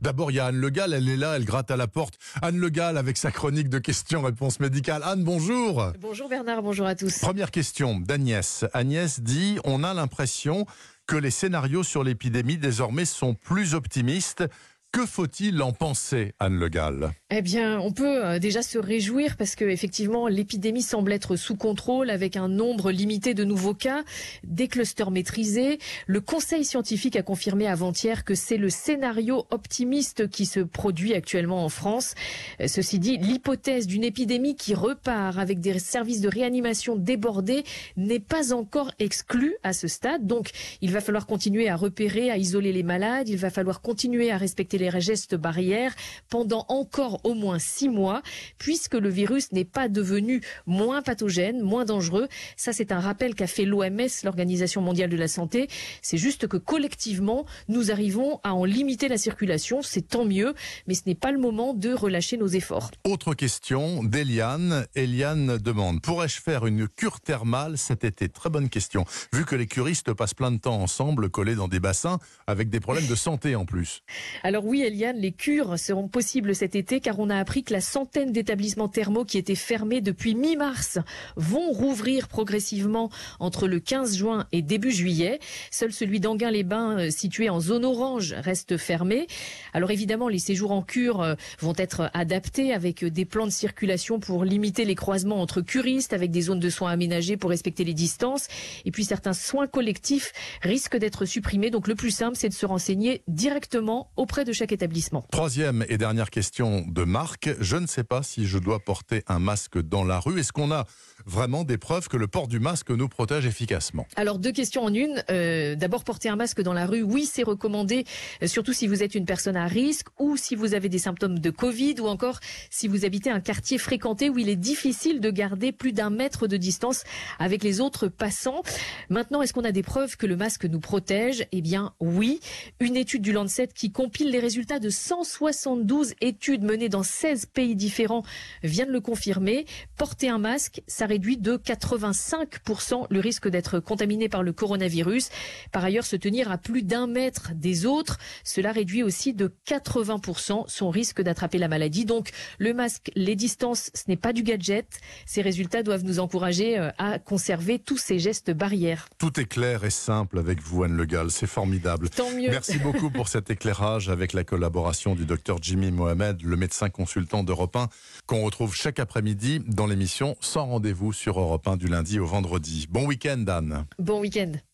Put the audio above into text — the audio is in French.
D'abord, il y a Anne Le Gall, elle est là, elle gratte à la porte. Anne Le Gall avec sa chronique de questions-réponses médicales. Anne, bonjour. Bonjour Bernard, bonjour à tous. Première question d'Agnès. Agnès dit On a l'impression que les scénarios sur l'épidémie désormais sont plus optimistes. Que faut-il en penser, Anne Le Gall? Eh bien, on peut euh, déjà se réjouir parce que effectivement, l'épidémie semble être sous contrôle avec un nombre limité de nouveaux cas, des clusters maîtrisés. Le Conseil scientifique a confirmé avant-hier que c'est le scénario optimiste qui se produit actuellement en France. Euh, ceci dit, l'hypothèse d'une épidémie qui repart avec des services de réanimation débordés n'est pas encore exclue à ce stade. Donc, il va falloir continuer à repérer, à isoler les malades. Il va falloir continuer à respecter les les gestes barrières pendant encore au moins six mois, puisque le virus n'est pas devenu moins pathogène, moins dangereux. Ça, c'est un rappel qu'a fait l'OMS, l'Organisation mondiale de la santé. C'est juste que collectivement, nous arrivons à en limiter la circulation. C'est tant mieux, mais ce n'est pas le moment de relâcher nos efforts. Autre question d'Eliane. Eliane demande Pourrais-je faire une cure thermale? Cet été Très bonne question. Vu que les curistes passent plein de temps ensemble, collés dans des bassins, avec des problèmes de santé en plus. Alors oui, Eliane, les cures seront possibles cet été car on a appris que la centaine d'établissements thermaux qui étaient fermés depuis mi-mars vont rouvrir progressivement entre le 15 juin et début juillet. Seul celui d'Anguin-les-Bains, euh, situé en zone orange, reste fermé. Alors évidemment, les séjours en cure euh, vont être adaptés avec des plans de circulation pour limiter les croisements entre curistes, avec des zones de soins aménagées pour respecter les distances. Et puis certains soins collectifs risquent d'être supprimés. Donc le plus simple, c'est de se renseigner directement auprès de chaque établissement. Troisième et dernière question de Marc. Je ne sais pas si je dois porter un masque dans la rue. Est-ce qu'on a vraiment des preuves que le port du masque nous protège efficacement? Alors deux questions en une. Euh, D'abord, porter un masque dans la rue, oui, c'est recommandé, euh, surtout si vous êtes une personne à risque ou si vous avez des symptômes de Covid ou encore si vous habitez un quartier fréquenté où il est difficile de garder plus d'un mètre de distance avec les autres passants. Maintenant, est-ce qu'on a des preuves que le masque nous protège? Eh bien, oui. Une étude du Lancet qui compile les résultats de 172 études menées dans 16 pays différents vient de le confirmer. Porter un masque, ça réduit de 85% le risque d'être contaminé par le coronavirus. Par ailleurs, se tenir à plus d'un mètre des autres, cela réduit aussi de 80% son risque d'attraper la maladie. Donc, le masque, les distances, ce n'est pas du gadget. Ces résultats doivent nous encourager euh, à conserver tous ces gestes barrières. Tout est clair et simple avec vous, Anne Le Gall. C'est formidable. Tant mieux. Merci beaucoup pour cet éclairage avec la collaboration du docteur Jimmy Mohamed, le médecin consultant d'Europe 1, qu'on retrouve chaque après-midi dans l'émission Sans rendez-vous sur Europe 1 du lundi au vendredi. Bon week-end, Anne. Bon week-end.